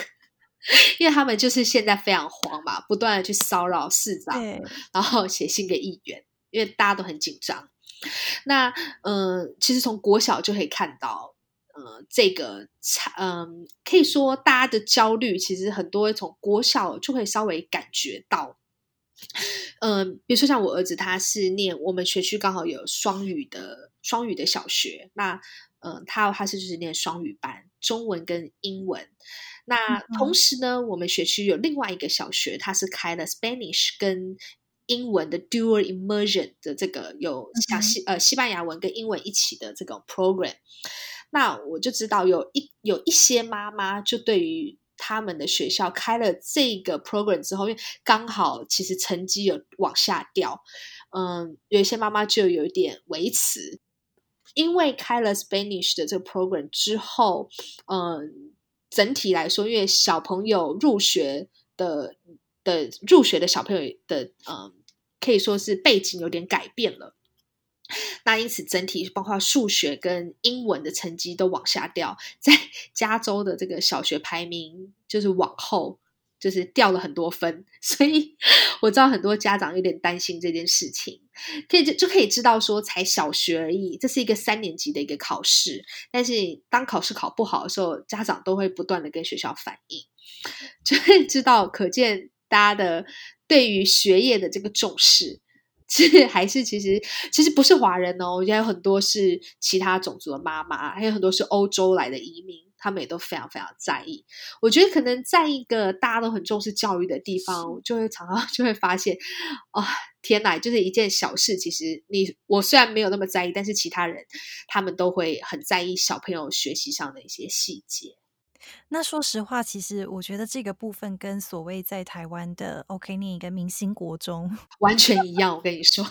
[laughs] 因为他们就是现在非常慌嘛，不断的去骚扰市长，然后写信给议员，因为大家都很紧张。那嗯、呃，其实从国小就可以看到。呃，这个嗯，可以说大家的焦虑，其实很多从国小就可以稍微感觉到。嗯，比如说像我儿子，他是念我们学区刚好有双语的双语的小学，那嗯，他他是就是念双语班，中文跟英文。那同时呢，我们学区有另外一个小学，他是开了 Spanish 跟英文的 Dual Immersion 的这个有像西呃西班牙文跟英文一起的这个 program。那我就知道有一有一些妈妈就对于他们的学校开了这个 program 之后，因为刚好其实成绩有往下掉，嗯，有一些妈妈就有一点维持，因为开了 Spanish 的这个 program 之后，嗯，整体来说，因为小朋友入学的的入学的小朋友的嗯，可以说是背景有点改变了。那因此，整体包括数学跟英文的成绩都往下掉，在 [laughs] 加州的这个小学排名就是往后，就是掉了很多分。[laughs] 所以我知道很多家长有点担心这件事情，可以就就可以知道说，才小学而已，这是一个三年级的一个考试。但是当考试考不好的时候，家长都会不断的跟学校反映，[laughs] 就会知道，可见大家的对于学业的这个重视。是还是其实其实不是华人哦，我觉得有很多是其他种族的妈妈，还有很多是欧洲来的移民，他们也都非常非常在意。我觉得可能在一个大家都很重视教育的地方，就会常常 [laughs] 就会发现，啊、哦，天哪，就是一件小事。其实你我虽然没有那么在意，但是其他人他们都会很在意小朋友学习上的一些细节。那说实话，其实我觉得这个部分跟所谓在台湾的 OK 念一个明星国中完全一样。我跟你说，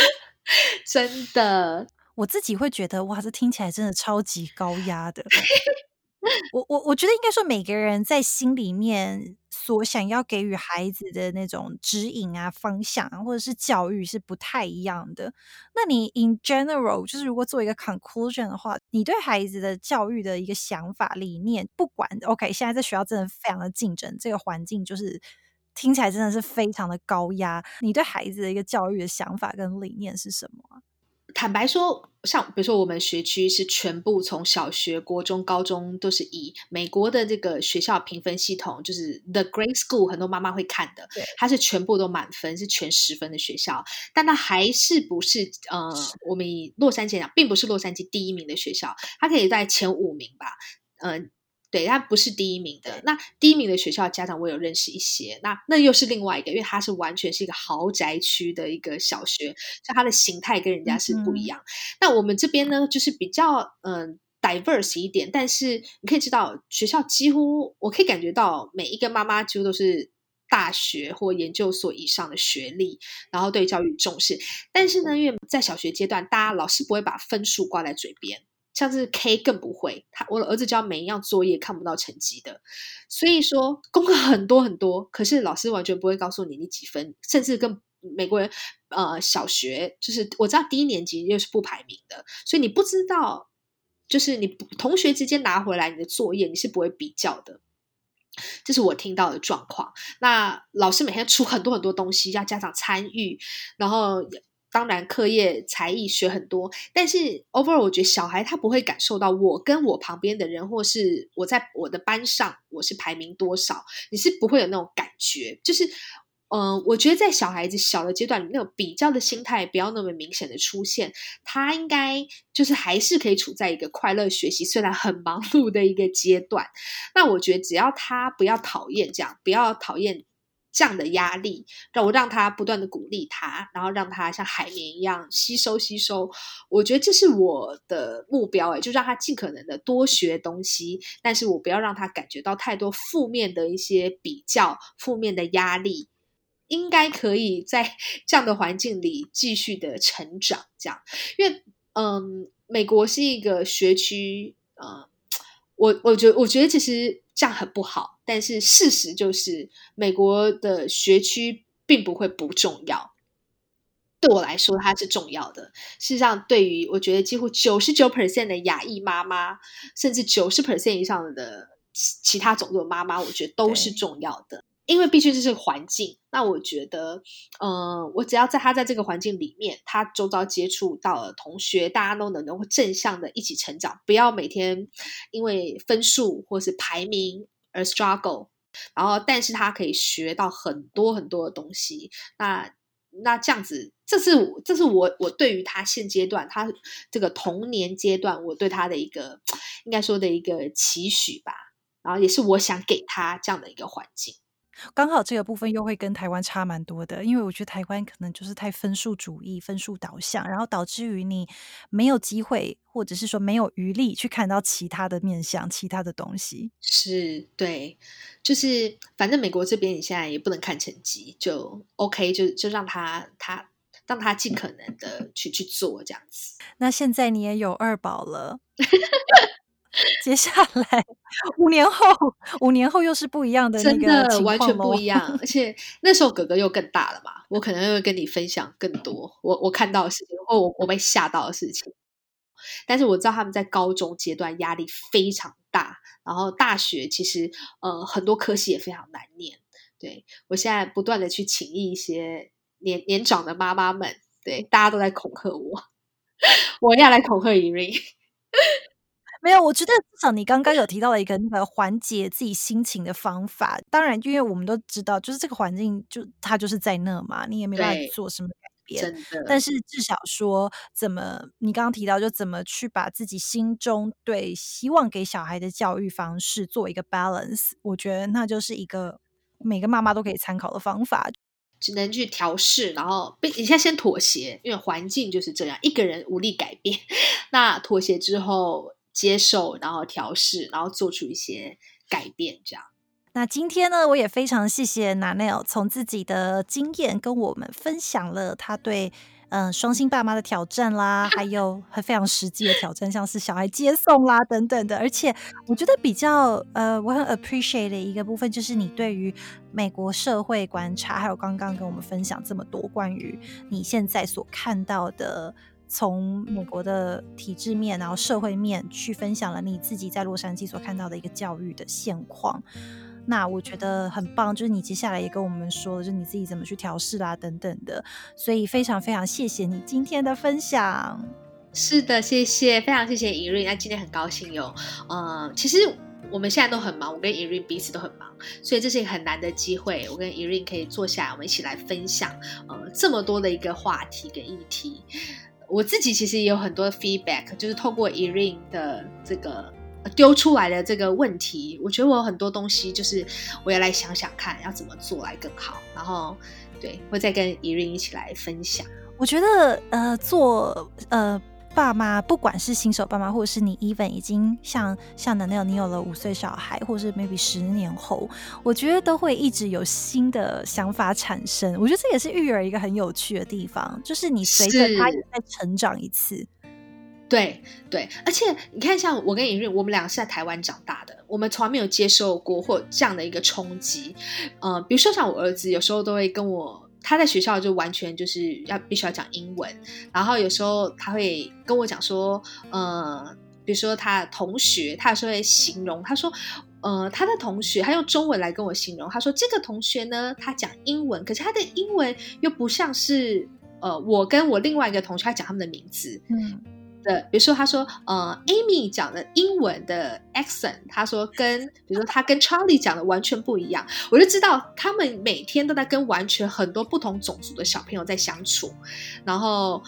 [laughs] 真的，我自己会觉得哇，这听起来真的超级高压的。[laughs] 我我我觉得应该说，每个人在心里面所想要给予孩子的那种指引啊、方向啊，或者是教育是不太一样的。那你 in general 就是如果做一个 conclusion 的话，你对孩子的教育的一个想法、理念，不管 OK，现在在学校真的非常的竞争，这个环境就是听起来真的是非常的高压。你对孩子的一个教育的想法跟理念是什么？坦白说，像比如说我们学区是全部从小学、国中、高中都是以美国的这个学校评分系统，就是 The Great School，很多妈妈会看的，它是全部都满分，是全十分的学校，但它还是不是呃，我们以洛杉矶讲，并不是洛杉矶第一名的学校，它可以在前五名吧，嗯、呃。对，他不是第一名的。那第一名的学校家长，我有认识一些。那那又是另外一个，因为它是完全是一个豪宅区的一个小学，所以它的形态跟人家是不一样。嗯、那我们这边呢，就是比较嗯、呃、diverse 一点。但是你可以知道，学校几乎我可以感觉到每一个妈妈几乎都是大学或研究所以上的学历，然后对教育重视。但是呢，因为在小学阶段，大家老师不会把分数挂在嘴边。像是 K 更不会，他我的儿子交每一样作业看不到成绩的，所以说功课很多很多，可是老师完全不会告诉你你几分，甚至跟美国人呃小学就是我知道低年级又是不排名的，所以你不知道，就是你同学之间拿回来你的作业你是不会比较的，这是我听到的状况。那老师每天出很多很多东西，要家长参与，然后。当然，课业才艺学很多，但是 overall 我觉得小孩他不会感受到我跟我旁边的人，或是我在我的班上我是排名多少，你是不会有那种感觉。就是，嗯、我觉得在小孩子小的阶段，那种比较的心态不要那么明显的出现，他应该就是还是可以处在一个快乐学习，虽然很忙碌的一个阶段。那我觉得只要他不要讨厌这样，不要讨厌。这样的压力，让我让他不断的鼓励他，然后让他像海绵一样吸收吸收。我觉得这是我的目标，诶，就让他尽可能的多学东西，但是我不要让他感觉到太多负面的一些比较、负面的压力，应该可以在 [laughs] 这样的环境里继续的成长。这样，因为嗯，美国是一个学区，嗯，我我觉得我觉得其实。这样很不好，但是事实就是，美国的学区并不会不重要。对我来说，它是重要的。事实上，对于我觉得几乎九十九 percent 的亚裔妈妈，甚至九十 percent 以上的其他种族的妈妈，我觉得都是重要的。因为必须这是个环境，那我觉得，嗯、呃，我只要在他在这个环境里面，他周遭接触到了同学，大家都能够正向的一起成长，不要每天因为分数或是排名而 struggle。然后，但是他可以学到很多很多的东西。那那这样子，这是这是我我对于他现阶段他这个童年阶段，我对他的一个应该说的一个期许吧。然后也是我想给他这样的一个环境。刚好这个部分又会跟台湾差蛮多的，因为我觉得台湾可能就是太分数主义、分数导向，然后导致于你没有机会，或者是说没有余力去看到其他的面向、其他的东西。是，对，就是反正美国这边你现在也不能看成绩，就 OK，就就让他他让他尽可能的去去做这样子。那现在你也有二宝了。[laughs] 接下来五年后，五年后又是不一样的真的完全不一样。而且 [laughs] 那时候哥哥又更大了嘛，我可能会跟你分享更多我我看到的事情，或我我被吓到的事情。但是我知道他们在高中阶段压力非常大，然后大学其实呃很多科系也非常难念。对，我现在不断的去请益一些年年长的妈妈们，对，大家都在恐吓我，[laughs] 我要来恐吓 Irene。没有，我觉得至少你刚刚有提到了一个那个缓解自己心情的方法。当然，因为我们都知道，就是这个环境就它就是在那嘛，你也没办法做什么改变。但是至少说，怎么你刚刚提到，就怎么去把自己心中对希望给小孩的教育方式做一个 balance，我觉得那就是一个每个妈妈都可以参考的方法。只能去调试，然后你现在先妥协，因为环境就是这样，一个人无力改变。[laughs] 那妥协之后。接受，然后调试，然后做出一些改变，这样。那今天呢，我也非常谢谢 Nanelle 从自己的经验跟我们分享了他对嗯、双薪爸妈的挑战啦，还有很非常实际的挑战，像是小孩接送啦等等的。而且我觉得比较呃，我很 appreciate 的一个部分，就是你对于美国社会观察，还有刚刚跟我们分享这么多关于你现在所看到的，从美国的体制面，然后社会面去分享了你自己在洛杉矶所看到的一个教育的现况。那我觉得很棒，就是你接下来也跟我们说了，就是你自己怎么去调试啦，等等的，所以非常非常谢谢你今天的分享。是的，谢谢，非常谢谢 Erin，那今天很高兴哟。嗯、呃，其实我们现在都很忙，我跟 Erin 彼此都很忙，所以这是一个很难的机会，我跟 Erin 可以坐下来，我们一起来分享呃这么多的一个话题跟议题。我自己其实也有很多 feedback，就是透过 Irene 的这个。丢出来的这个问题，我觉得我有很多东西，就是我要来想想看，要怎么做来更好。然后，对，会再跟 Irene 一起来分享。我觉得，呃，做呃爸妈，不管是新手爸妈，或者是你 even 已经像像 Nanelle，你有了五岁小孩，或者是 maybe 十年后，我觉得都会一直有新的想法产生。我觉得这也是育儿一个很有趣的地方，就是你随着他也在成长一次。对对，而且你看，像我跟 Erin，我们两个是在台湾长大的，我们从来没有接受过或这样的一个冲击。呃，比如说像我儿子，有时候都会跟我，他在学校就完全就是要必须要讲英文，然后有时候他会跟我讲说，呃，比如说他同学，他有时候会形容，他说，呃，他的同学，他用中文来跟我形容，他说这个同学呢，他讲英文，可是他的英文又不像是，呃，我跟我另外一个同学他讲他们的名字，嗯。的，比如说他说，呃，Amy 讲的英文的 accent，他说跟，比如说他跟 Charlie 讲的完全不一样，我就知道他们每天都在跟完全很多不同种族的小朋友在相处，然后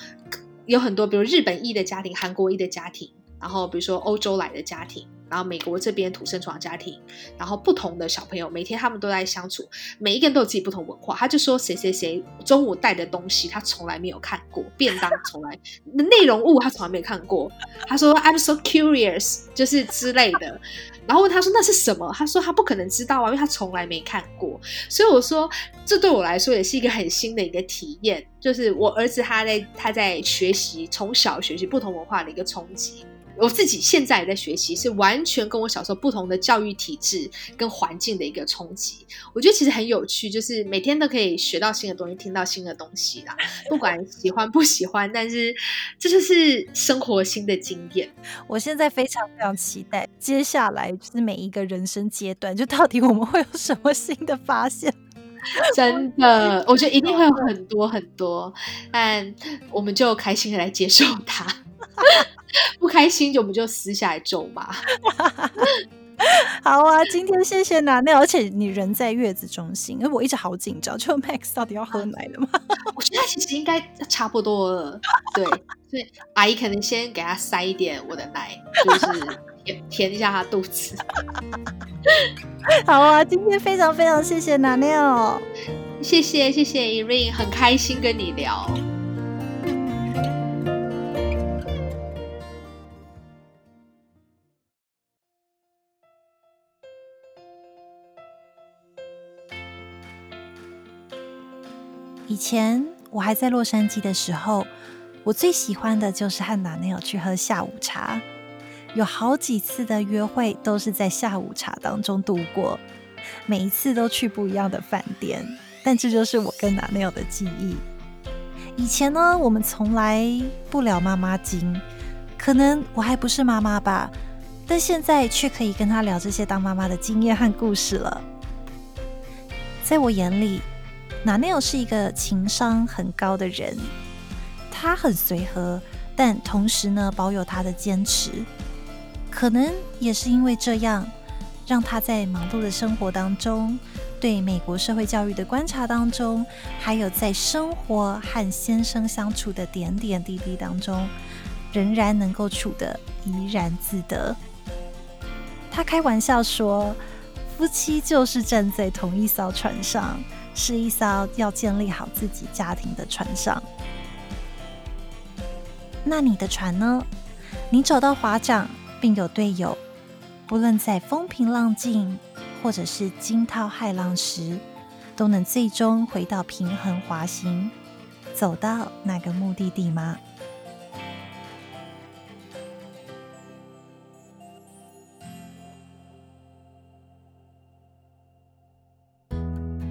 有很多，比如日本裔的家庭、韩国裔的家庭，然后比如说欧洲来的家庭。然后美国这边土生土长家庭，然后不同的小朋友，每天他们都在相处，每一个人都有自己不同文化。他就说谁谁谁中午带的东西他从来没有看过，便当从来内容物他从来没有看过。他说 I'm so curious，就是之类的。然后问他说那是什么？他说他不可能知道啊，因为他从来没看过。所以我说这对我来说也是一个很新的一个体验，就是我儿子他在他在学习从小学习不同文化的一个冲击。我自己现在也在学习，是完全跟我小时候不同的教育体制跟环境的一个冲击。我觉得其实很有趣，就是每天都可以学到新的东西，听到新的东西啦。不管喜欢不喜欢，但是这就是生活新的经验。我现在非常非常期待接下来就是每一个人生阶段，就到底我们会有什么新的发现？[laughs] 真的，我觉得一定会有很多很多，但我们就开心的来接受它。[laughs] 不开心就我们就撕下来咒骂。[laughs] 好啊，今天谢谢 Nanelle，而且你人在月子中心，因为我一直好紧张，就 Max 到底要喝奶了吗？[laughs] 我觉得他其实应该差不多了，对，[laughs] 所以阿姨可能先给他塞一点我的奶，就是填填一下他肚子。好啊，今天非常非常谢谢 Nanelle，谢谢谢谢 Erin，很开心跟你聊。以前我还在洛杉矶的时候，我最喜欢的就是和 Nanelle 去喝下午茶，有好几次的约会都是在下午茶当中度过，每一次都去不一样的饭店，但这就是我跟 Nanelle 的记忆。以前呢，我们从来不聊妈妈经，可能我还不是妈妈吧，但现在却可以跟她聊这些当妈妈的经验和故事了。在我眼里，Nanelle 是一个情商很高的人，他很随和，但同时呢，保有他的坚持。可能也是因为这样，让他在忙碌的生活当中，对美国社会教育的观察当中，还有在生活和先生相处的点点滴滴当中，仍然能够处得怡然自得。他开玩笑说，夫妻就是站在同一艘船上。是一艘要建立好自己家庭的船上。那你的船呢？你找到划桨并有队友，不论在风平浪静或者是惊涛骇浪时，都能最终回到平衡滑行，走到那个目的地吗？